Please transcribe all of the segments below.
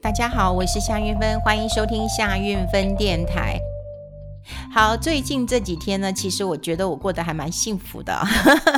大家好，我是夏运芬，欢迎收听夏运芬电台。好，最近这几天呢，其实我觉得我过得还蛮幸福的。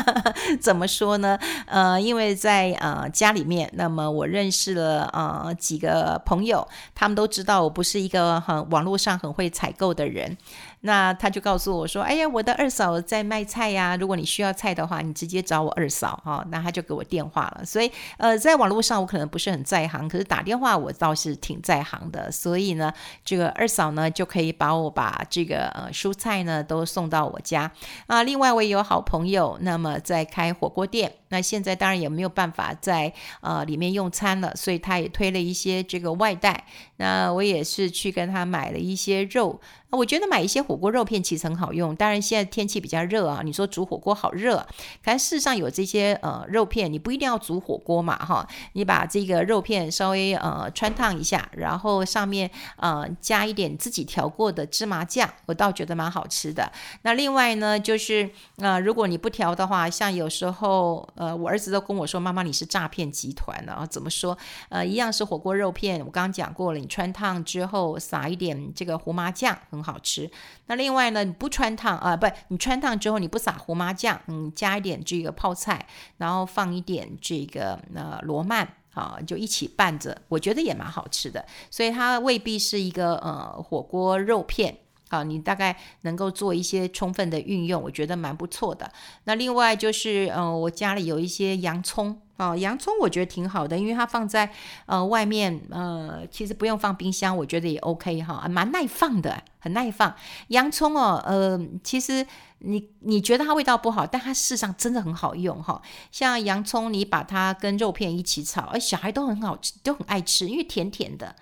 怎么说呢？呃，因为在呃家里面，那么我认识了呃几个朋友，他们都知道我不是一个很网络上很会采购的人。那他就告诉我说：“哎呀，我的二嫂在卖菜呀，如果你需要菜的话，你直接找我二嫂哈。”那他就给我电话了。所以呃，在网络上我可能不是很在行，可是打电话我倒是挺在行的。所以呢，这个二嫂呢就可以把我把这个呃蔬菜呢都送到我家啊。另外我也有好朋友，那么在开火锅店。那现在当然也没有办法在呃里面用餐了，所以他也推了一些这个外带。那我也是去跟他买了一些肉。我觉得买一些火锅肉片其实很好用。当然现在天气比较热啊，你说煮火锅好热。可是事实上有这些呃肉片，你不一定要煮火锅嘛哈。你把这个肉片稍微呃汆烫一下，然后上面呃加一点自己调过的芝麻酱，我倒觉得蛮好吃的。那另外呢，就是呃如果你不调的话，像有时候。呃，我儿子都跟我说：“妈妈，你是诈骗集团的啊？怎么说？呃，一样是火锅肉片，我刚刚讲过了，你穿烫之后撒一点这个胡麻酱，很好吃。那另外呢，你不穿烫啊，不，你穿烫之后你不撒胡麻酱，嗯，加一点这个泡菜，然后放一点这个呃罗曼啊，就一起拌着，我觉得也蛮好吃的。所以它未必是一个呃火锅肉片。”好，你大概能够做一些充分的运用，我觉得蛮不错的。那另外就是，嗯，我家里有一些洋葱，哦，洋葱我觉得挺好的，因为它放在呃外面，呃，其实不用放冰箱，我觉得也 OK 哈，蛮耐放的，很耐放。洋葱哦，呃，其实你你觉得它味道不好，但它事实上真的很好用哈。像洋葱，你把它跟肉片一起炒，哎，小孩都很好吃，都很爱吃，因为甜甜的。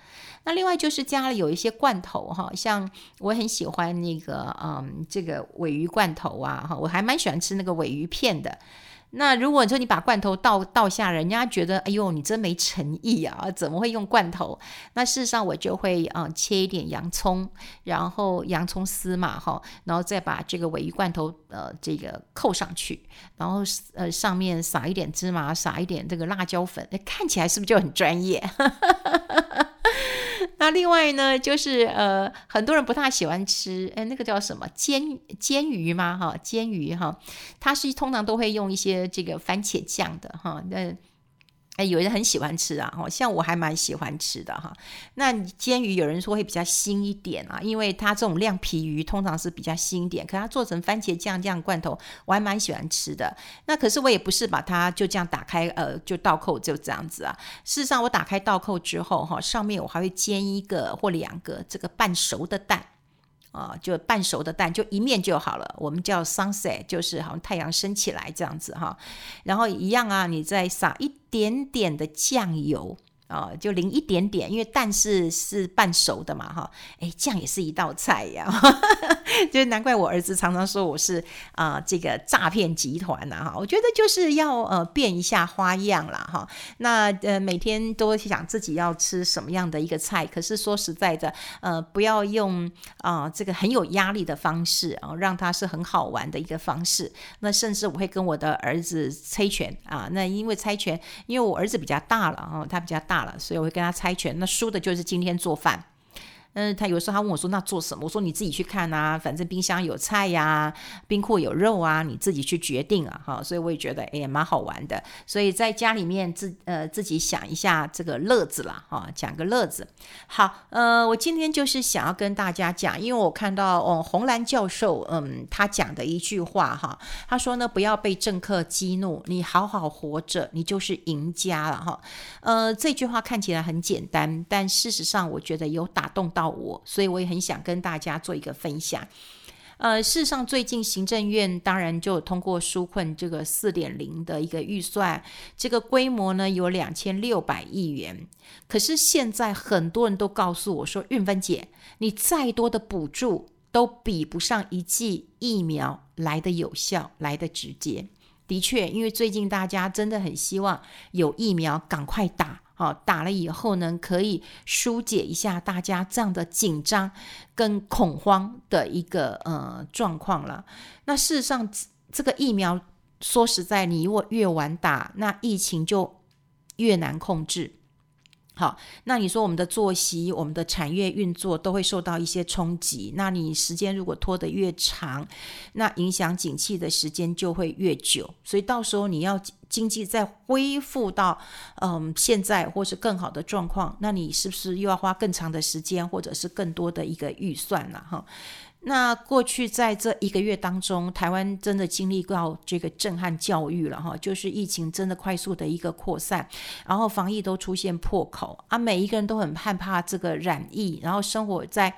那另外就是家里有一些罐头哈，像我很喜欢那个嗯，这个尾鱼罐头啊哈，我还蛮喜欢吃那个尾鱼片的。那如果说你把罐头倒倒下，人家觉得哎呦你真没诚意啊，怎么会用罐头？那事实上我就会啊、嗯、切一点洋葱，然后洋葱丝嘛哈，然后再把这个鮪鱼罐头呃这个扣上去，然后呃上面撒一点芝麻，撒一点这个辣椒粉，看起来是不是就很专业？另外呢，就是呃，很多人不太喜欢吃，哎，那个叫什么煎煎鱼吗？哈，煎鱼哈，它是通常都会用一些这个番茄酱的哈，那。哎，有人很喜欢吃啊，像我还蛮喜欢吃的哈。那煎鱼有人说会比较腥一点啊，因为它这种亮皮鱼通常是比较腥一点，可它做成番茄酱这样罐头，我还蛮喜欢吃的。那可是我也不是把它就这样打开，呃，就倒扣就这样子啊。事实上，我打开倒扣之后哈，上面我还会煎一个或两个这个半熟的蛋。啊，就半熟的蛋，就一面就好了。我们叫 sunset，就是好像太阳升起来这样子哈。然后一样啊，你再撒一点点的酱油。哦，就淋一点点，因为蛋是是半熟的嘛，哈，哎，酱也是一道菜呀，就难怪我儿子常常说我是啊、这个诈骗集团呐，哈，我觉得就是要呃变一下花样啦，哈，那呃每天都想自己要吃什么样的一个菜，可是说实在的，呃不要用啊、这个很有压力的方式啊、让他是很好玩的一个方式，那甚至我会跟我的儿子猜拳啊，那因为猜拳，因为我儿子比较大了啊，他比较大。所以我会跟他猜拳，那输的就是今天做饭。嗯，他有时候他问我说：“那做什么？”我说：“你自己去看啊，反正冰箱有菜呀，冰库有肉啊，你自己去决定啊。”哈，所以我也觉得哎，蛮好玩的。所以在家里面自呃自己想一下这个乐子啦，哈，讲个乐子。好，呃，我今天就是想要跟大家讲，因为我看到哦，红兰教授嗯他讲的一句话哈，他说呢，不要被政客激怒，你好好活着，你就是赢家了哈。呃，这句话看起来很简单，但事实上我觉得有打动到。我，所以我也很想跟大家做一个分享。呃，事实上，最近行政院当然就通过纾困这个四点零的一个预算，这个规模呢有两千六百亿元。可是现在很多人都告诉我说，韵芬姐，你再多的补助都比不上一剂疫苗来得有效，来得直接。的确，因为最近大家真的很希望有疫苗赶快打。好，打了以后呢，可以疏解一下大家这样的紧张跟恐慌的一个呃状况了。那事实上，这个疫苗说实在，你如果越晚打，那疫情就越难控制。好，那你说我们的作息、我们的产业运作都会受到一些冲击。那你时间如果拖得越长，那影响景气的时间就会越久。所以到时候你要经济再恢复到嗯现在或是更好的状况，那你是不是又要花更长的时间，或者是更多的一个预算了哈？那过去在这一个月当中，台湾真的经历到这个震撼教育了哈，就是疫情真的快速的一个扩散，然后防疫都出现破口啊，每一个人都很害怕这个染疫，然后生活在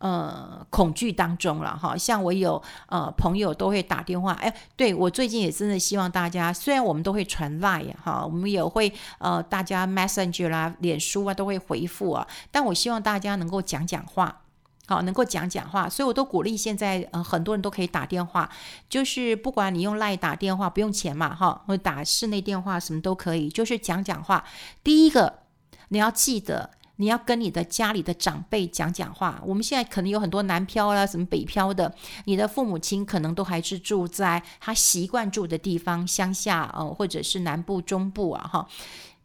呃恐惧当中了哈。像我有呃朋友都会打电话，哎，对，我最近也真的希望大家，虽然我们都会传 Line 哈，我们也会呃大家 Messenger 啦、脸书啊都会回复啊，但我希望大家能够讲讲话。好，能够讲讲话，所以我都鼓励现在呃很多人都可以打电话，就是不管你用 LINE 打电话不用钱嘛，哈，或打室内电话什么都可以，就是讲讲话。第一个你要记得，你要跟你的家里的长辈讲讲话。我们现在可能有很多南漂啦，什么北漂的，你的父母亲可能都还是住在他习惯住的地方，乡下呃或者是南部、中部啊，哈。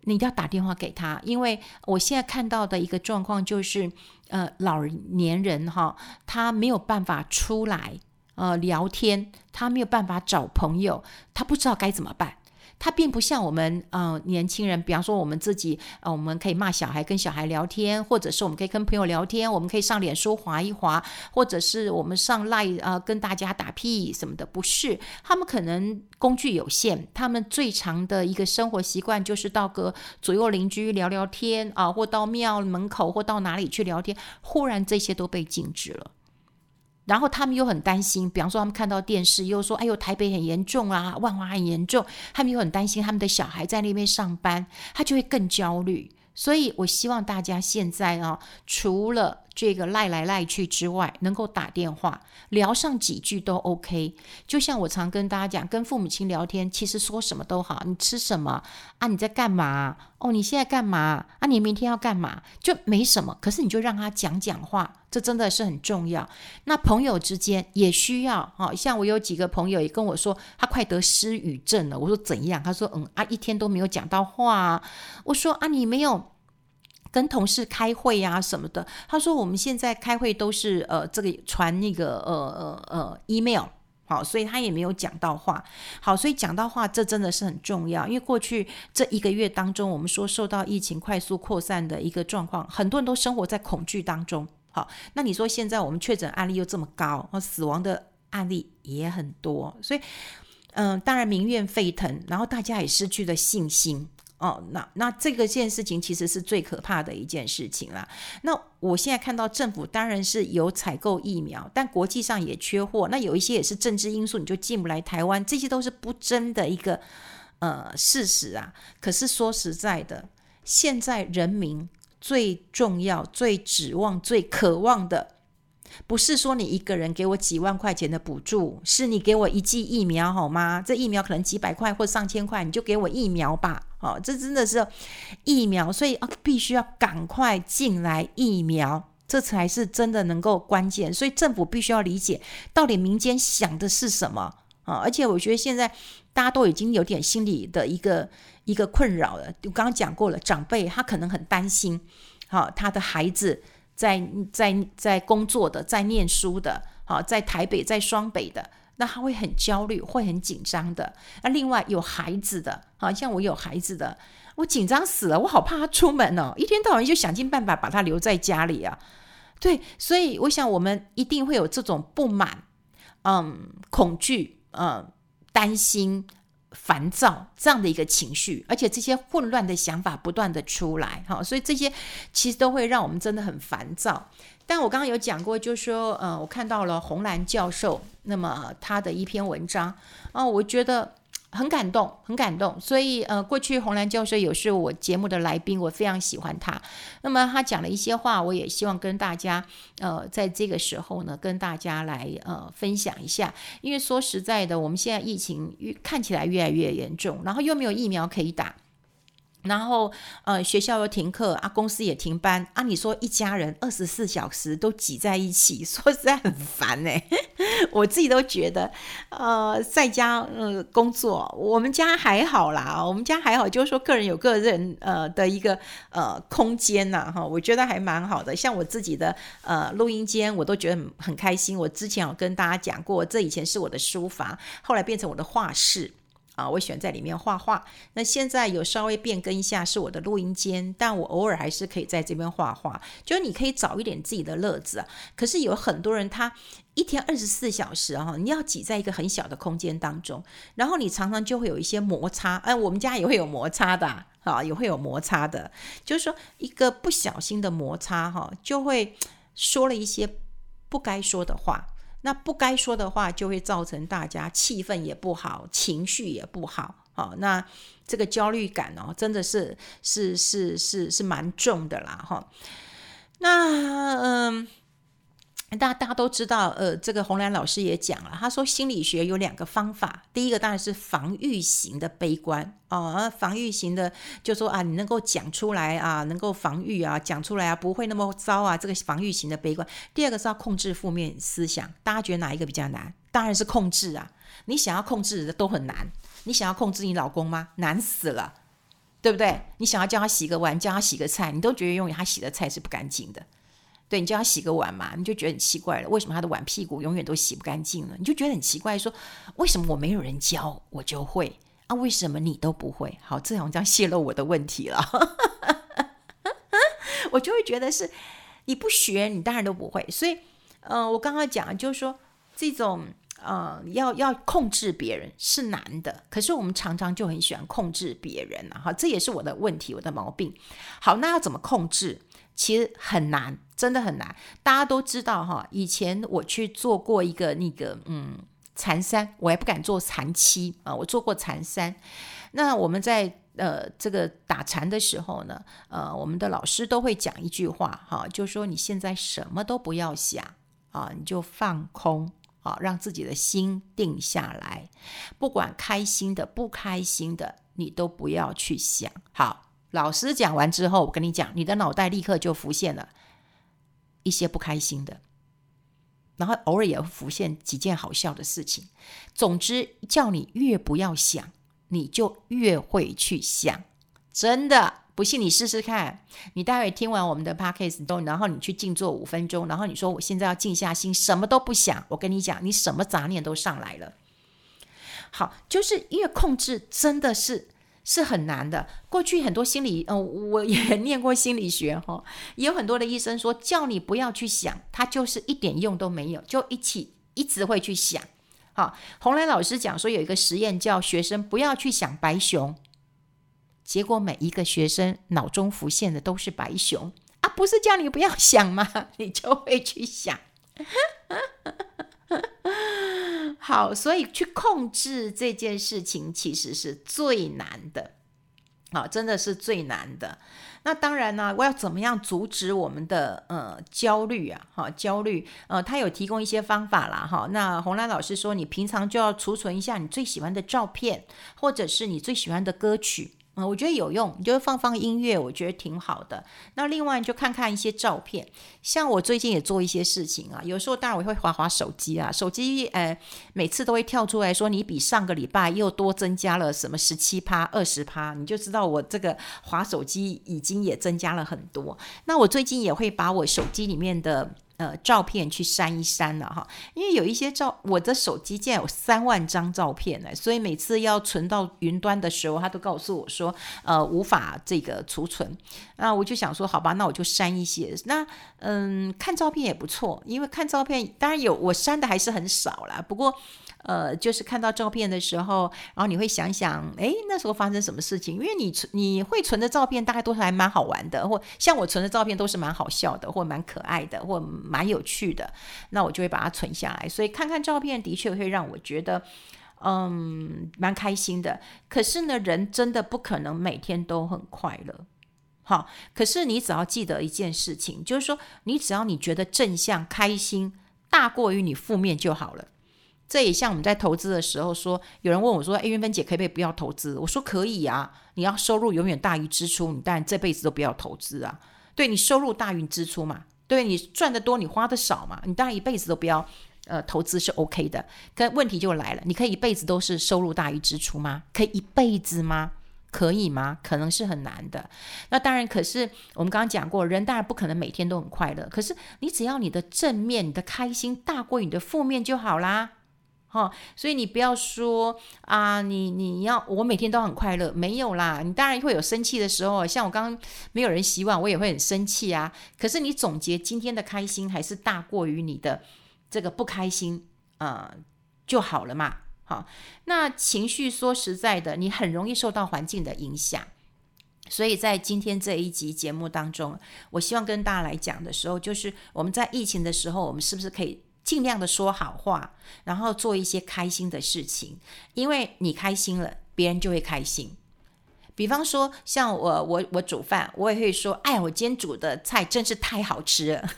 你一定要打电话给他，因为我现在看到的一个状况就是，呃，老年人哈，他没有办法出来呃聊天，他没有办法找朋友，他不知道该怎么办。他并不像我们呃年轻人，比方说我们自己呃我们可以骂小孩，跟小孩聊天，或者是我们可以跟朋友聊天，我们可以上脸书滑一滑，或者是我们上 Line 呃跟大家打屁什么的。不是，他们可能工具有限，他们最常的一个生活习惯就是到个左右邻居聊聊天啊，或到庙门口或到哪里去聊天，忽然这些都被禁止了。然后他们又很担心，比方说他们看到电视又说：“哎呦，台北很严重啊，万华很严重。”他们又很担心他们的小孩在那边上班，他就会更焦虑。所以我希望大家现在啊，除了这个赖来赖去之外，能够打电话聊上几句都 OK。就像我常跟大家讲，跟父母亲聊天，其实说什么都好。你吃什么啊？你在干嘛？哦，你现在干嘛啊？你明天要干嘛？就没什么。可是你就让他讲讲话，这真的是很重要。那朋友之间也需要，好像我有几个朋友也跟我说，他快得失语症了。我说怎样？他说嗯啊，一天都没有讲到话。我说啊，你没有。跟同事开会呀、啊、什么的，他说我们现在开会都是呃这个传那个呃呃呃 email，好，所以他也没有讲到话，好，所以讲到话这真的是很重要，因为过去这一个月当中，我们说受到疫情快速扩散的一个状况，很多人都生活在恐惧当中，好，那你说现在我们确诊案例又这么高，死亡的案例也很多，所以嗯、当然民怨沸腾，然后大家也失去了信心。哦，那那这个件事情其实是最可怕的一件事情啦。那我现在看到政府当然是有采购疫苗，但国际上也缺货。那有一些也是政治因素，你就进不来台湾，这些都是不争的一个呃事实啊。可是说实在的，现在人民最重要、最指望、最渴望的。不是说你一个人给我几万块钱的补助，是你给我一剂疫苗好吗？这疫苗可能几百块或上千块，你就给我疫苗吧。哦，这真的是疫苗，所以啊，必须要赶快进来疫苗，这才是真的能够关键。所以政府必须要理解到底民间想的是什么啊！而且我觉得现在大家都已经有点心理的一个一个困扰了。我刚刚讲过了，长辈他可能很担心，好，他的孩子。在在在工作的，在念书的，好，在台北，在双北的，那他会很焦虑，会很紧张的。那另外有孩子的，好像我有孩子的，我紧张死了，我好怕他出门哦，一天到晚就想尽办法把他留在家里啊。对，所以我想我们一定会有这种不满，嗯，恐惧，嗯，担心。烦躁这样的一个情绪，而且这些混乱的想法不断的出来，哈，所以这些其实都会让我们真的很烦躁。但我刚刚有讲过，就是说，呃，我看到了红蓝教授，那么他的一篇文章，啊，我觉得。很感动，很感动。所以，呃，过去洪兰教授也是我节目的来宾，我非常喜欢他。那么他讲了一些话，我也希望跟大家，呃，在这个时候呢，跟大家来呃分享一下。因为说实在的，我们现在疫情越看起来越来越严重，然后又没有疫苗可以打。然后，呃，学校又停课啊，公司也停班啊。你说一家人二十四小时都挤在一起，说实在很烦哎。我自己都觉得，呃，在家呃工作，我们家还好啦，我们家还好，就是说个人有个人呃的一个呃空间呐，哈，我觉得还蛮好的。像我自己的呃录音间，我都觉得很很开心。我之前有跟大家讲过，这以前是我的书房，后来变成我的画室。啊，我喜欢在里面画画。那现在有稍微变更一下，是我的录音间，但我偶尔还是可以在这边画画。就是你可以找一点自己的乐子。可是有很多人，他一天二十四小时啊，你要挤在一个很小的空间当中，然后你常常就会有一些摩擦。哎，我们家也会有摩擦的啊，也会有摩擦的。就是说，一个不小心的摩擦哈，就会说了一些不该说的话。那不该说的话，就会造成大家气氛也不好，情绪也不好。好，那这个焦虑感哦，真的是是是是是蛮重的啦，哈。那嗯。大家大家都知道，呃，这个洪兰老师也讲了，他说心理学有两个方法，第一个当然是防御型的悲观哦，防御型的就说啊，你能够讲出来啊，能够防御啊，讲出来啊，不会那么糟啊，这个防御型的悲观。第二个是要控制负面思想，大家觉得哪一个比较难？当然是控制啊，你想要控制的都很难，你想要控制你老公吗？难死了，对不对？你想要叫他洗个碗，叫他洗个菜，你都觉得永远他洗的菜是不干净的。对，你叫他洗个碗嘛，你就觉得很奇怪了，为什么他的碗屁股永远都洗不干净呢？你就觉得很奇怪，说为什么我没有人教我就会啊？为什么你都不会？好，这样这样泄露我的问题了，我就会觉得是你不学，你当然都不会。所以，嗯、呃，我刚刚讲就是说，这种嗯，要要控制别人是难的，可是我们常常就很喜欢控制别人啊，哈，这也是我的问题，我的毛病。好，那要怎么控制？其实很难，真的很难。大家都知道哈，以前我去做过一个那个嗯禅三，我还不敢做禅七啊，我做过禅三。那我们在呃这个打禅的时候呢，呃我们的老师都会讲一句话哈，就说你现在什么都不要想啊，你就放空啊，让自己的心定下来，不管开心的不开心的，你都不要去想。好。老师讲完之后，我跟你讲，你的脑袋立刻就浮现了一些不开心的，然后偶尔也会浮现几件好笑的事情。总之，叫你越不要想，你就越会去想。真的，不信你试试看。你待会听完我们的 podcast 都，然后你去静坐五分钟，然后你说我现在要静下心，什么都不想。我跟你讲，你什么杂念都上来了。好，就是越控制，真的是。是很难的。过去很多心理，嗯、我也念过心理学哈，也有很多的医生说，叫你不要去想，他就是一点用都没有，就一起一直会去想。好，洪兰老师讲说有一个实验，叫学生不要去想白熊，结果每一个学生脑中浮现的都是白熊啊，不是叫你不要想吗？你就会去想。好，所以去控制这件事情其实是最难的，好，真的是最难的。那当然呢，我要怎么样阻止我们的呃焦虑啊？哈，焦虑，呃，他有提供一些方法啦，哈。那红兰老师说，你平常就要储存一下你最喜欢的照片，或者是你最喜欢的歌曲。嗯，我觉得有用，你就放放音乐，我觉得挺好的。那另外就看看一些照片，像我最近也做一些事情啊，有时候当然我会滑滑手机啊，手机呃每次都会跳出来说你比上个礼拜又多增加了什么十七趴、二十趴，你就知道我这个滑手机已经也增加了很多。那我最近也会把我手机里面的。呃，照片去删一删了哈，因为有一些照，我的手机竟然有三万张照片呢，所以每次要存到云端的时候，他都告诉我说，呃，无法这个储存。那我就想说，好吧，那我就删一些。那嗯，看照片也不错，因为看照片当然有，我删的还是很少啦，不过。呃，就是看到照片的时候，然后你会想想，哎，那时候发生什么事情？因为你存你会存的照片，大概都是还蛮好玩的，或像我存的照片都是蛮好笑的，或蛮可爱的，或蛮有趣的，那我就会把它存下来。所以看看照片，的确会让我觉得，嗯，蛮开心的。可是呢，人真的不可能每天都很快乐。好，可是你只要记得一件事情，就是说，你只要你觉得正向、开心大过于你负面就好了。这也像我们在投资的时候说，有人问我说：“哎，云芬姐可不可以不要投资？”我说：“可以啊，你要收入永远大于支出，你当然这辈子都不要投资啊。对，你收入大于支出嘛，对，你赚得多，你花得少嘛，你当然一辈子都不要呃投资是 OK 的。可问题就来了，你可以一辈子都是收入大于支出吗？可以一辈子吗？可以吗？可能是很难的。那当然，可是我们刚刚讲过，人当然不可能每天都很快乐。可是你只要你的正面、你的开心大过你的负面就好啦。哦，所以你不要说啊，你你要我每天都很快乐，没有啦。你当然会有生气的时候，像我刚刚没有人洗碗，我也会很生气啊。可是你总结今天的开心还是大过于你的这个不开心，呃，就好了嘛。好，那情绪说实在的，你很容易受到环境的影响。所以在今天这一集节目当中，我希望跟大家来讲的时候，就是我们在疫情的时候，我们是不是可以尽量的说好话，然后做一些开心的事情，因为你开心了，别人就会开心。比方说，像我我我煮饭，我也会说，哎，我今天煮的菜真是太好吃了，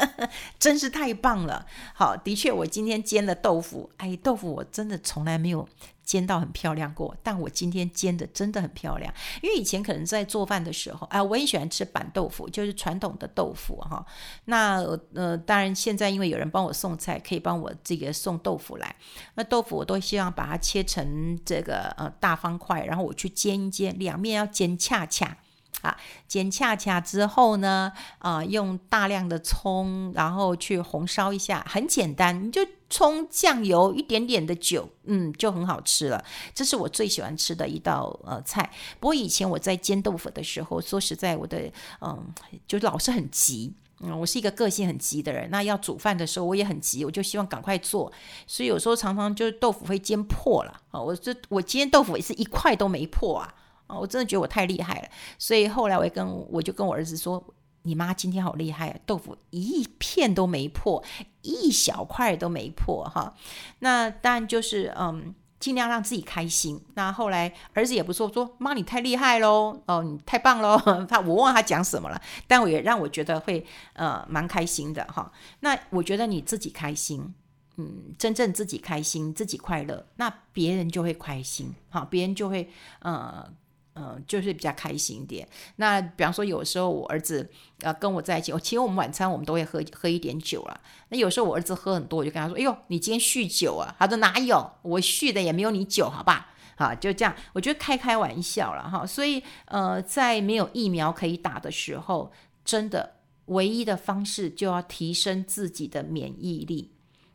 真是太棒了。好，的确，我今天煎的豆腐，哎，豆腐我真的从来没有。煎到很漂亮过，但我今天煎的真的很漂亮。因为以前可能在做饭的时候，啊，我也喜欢吃板豆腐，就是传统的豆腐哈。那呃，当然现在因为有人帮我送菜，可以帮我这个送豆腐来。那豆腐我都希望把它切成这个呃大方块，然后我去煎一煎，两面要煎恰恰。啊，煎恰恰之后呢，啊、用大量的葱，然后去红烧一下，很简单，你就葱、酱油，一点点的酒，嗯，就很好吃了。这是我最喜欢吃的一道呃菜。不过以前我在煎豆腐的时候，说实在，我的嗯，就老是很急，嗯，我是一个个性很急的人。那要煮饭的时候，我也很急，我就希望赶快做，所以有时候常常就是豆腐会煎破了啊。我这我煎豆腐也是一块都没破啊。我真的觉得我太厉害了，所以后来我也跟我就跟我儿子说：“你妈今天好厉害，豆腐一片都没破，一小块都没破。”哈，那当然就是嗯，尽量让自己开心。那后来儿子也不错，说：“妈，你太厉害喽，哦，你太棒喽。”他我忘了他讲什么了，但我也让我觉得会呃蛮开心的哈。那我觉得你自己开心，嗯，真正自己开心，自己快乐，那别人就会开心，好，别人就会呃。嗯，就是比较开心一点。那比方说，有时候我儿子呃跟我在一起，其实我们晚餐我们都会喝喝一点酒了。那有时候我儿子喝很多，我就跟他说：“哎呦，你今天酗酒啊？”他说：“哪有，我酗的也没有你酒，好吧？”好，就这样，我觉得开开玩笑了哈。所以呃，在没有疫苗可以打的时候，真的唯一的方式就要提升自己的免疫力。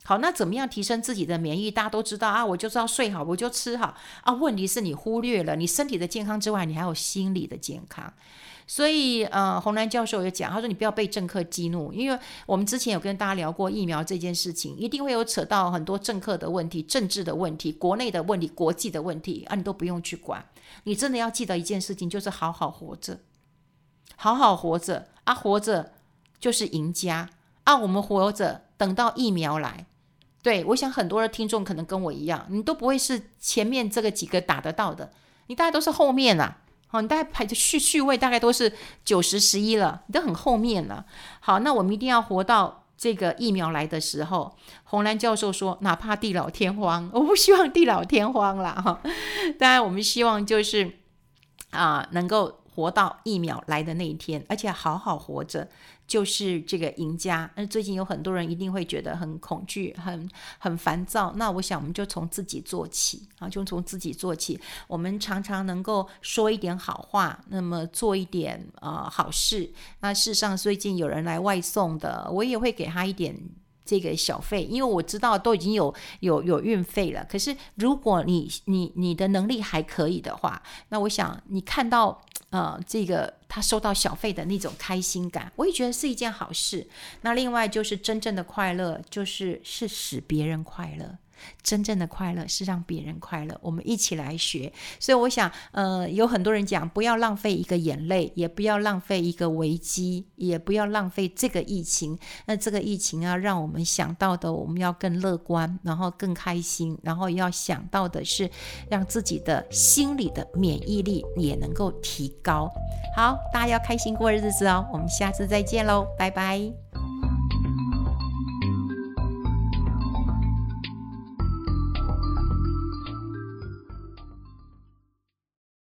好，那怎么样提升自己的免疫？大家都知道啊，我就是要睡好，我就吃好啊。问题是你忽略了你身体的健康之外，你还有心理的健康。所以，呃，洪兰教授也讲，他说你不要被政客激怒，因为我们之前有跟大家聊过疫苗这件事情，一定会有扯到很多政客的问题、政治的问题、国内的问题、国际的问题啊，你都不用去管。你真的要记得一件事情，就是好好活着，好好活着啊，活着就是赢家啊。我们活着，等到疫苗来。对，我想很多的听众可能跟我一样，你都不会是前面这个几个打得到的，你大概都是后面啊。好，你大概排的序序位大概都是九十十一了，你都很后面了。好，那我们一定要活到这个疫苗来的时候。洪兰教授说，哪怕地老天荒，我不希望地老天荒了哈。当然，我们希望就是啊、能够活到疫苗来的那一天，而且好好活着。就是这个赢家。那最近有很多人一定会觉得很恐惧、很很烦躁。那我想，我们就从自己做起啊，就从自己做起。我们常常能够说一点好话，那么做一点、呃、好事。那事实上，最近有人来外送的，我也会给他一点这个小费，因为我知道都已经有有有运费了。可是，如果你你你的能力还可以的话，那我想你看到。呃，这个他收到小费的那种开心感，我也觉得是一件好事。那另外就是真正的快乐，就是是使别人快乐。真正的快乐是让别人快乐，我们一起来学。所以我想，呃，有很多人讲，不要浪费一个眼泪，也不要浪费一个危机，也不要浪费这个疫情。那这个疫情啊让我们想到的，我们要更乐观，然后更开心，然后要想到的是，让自己的心理的免疫力也能够提高。好，大家要开心过日子哦。我们下次再见喽，拜拜。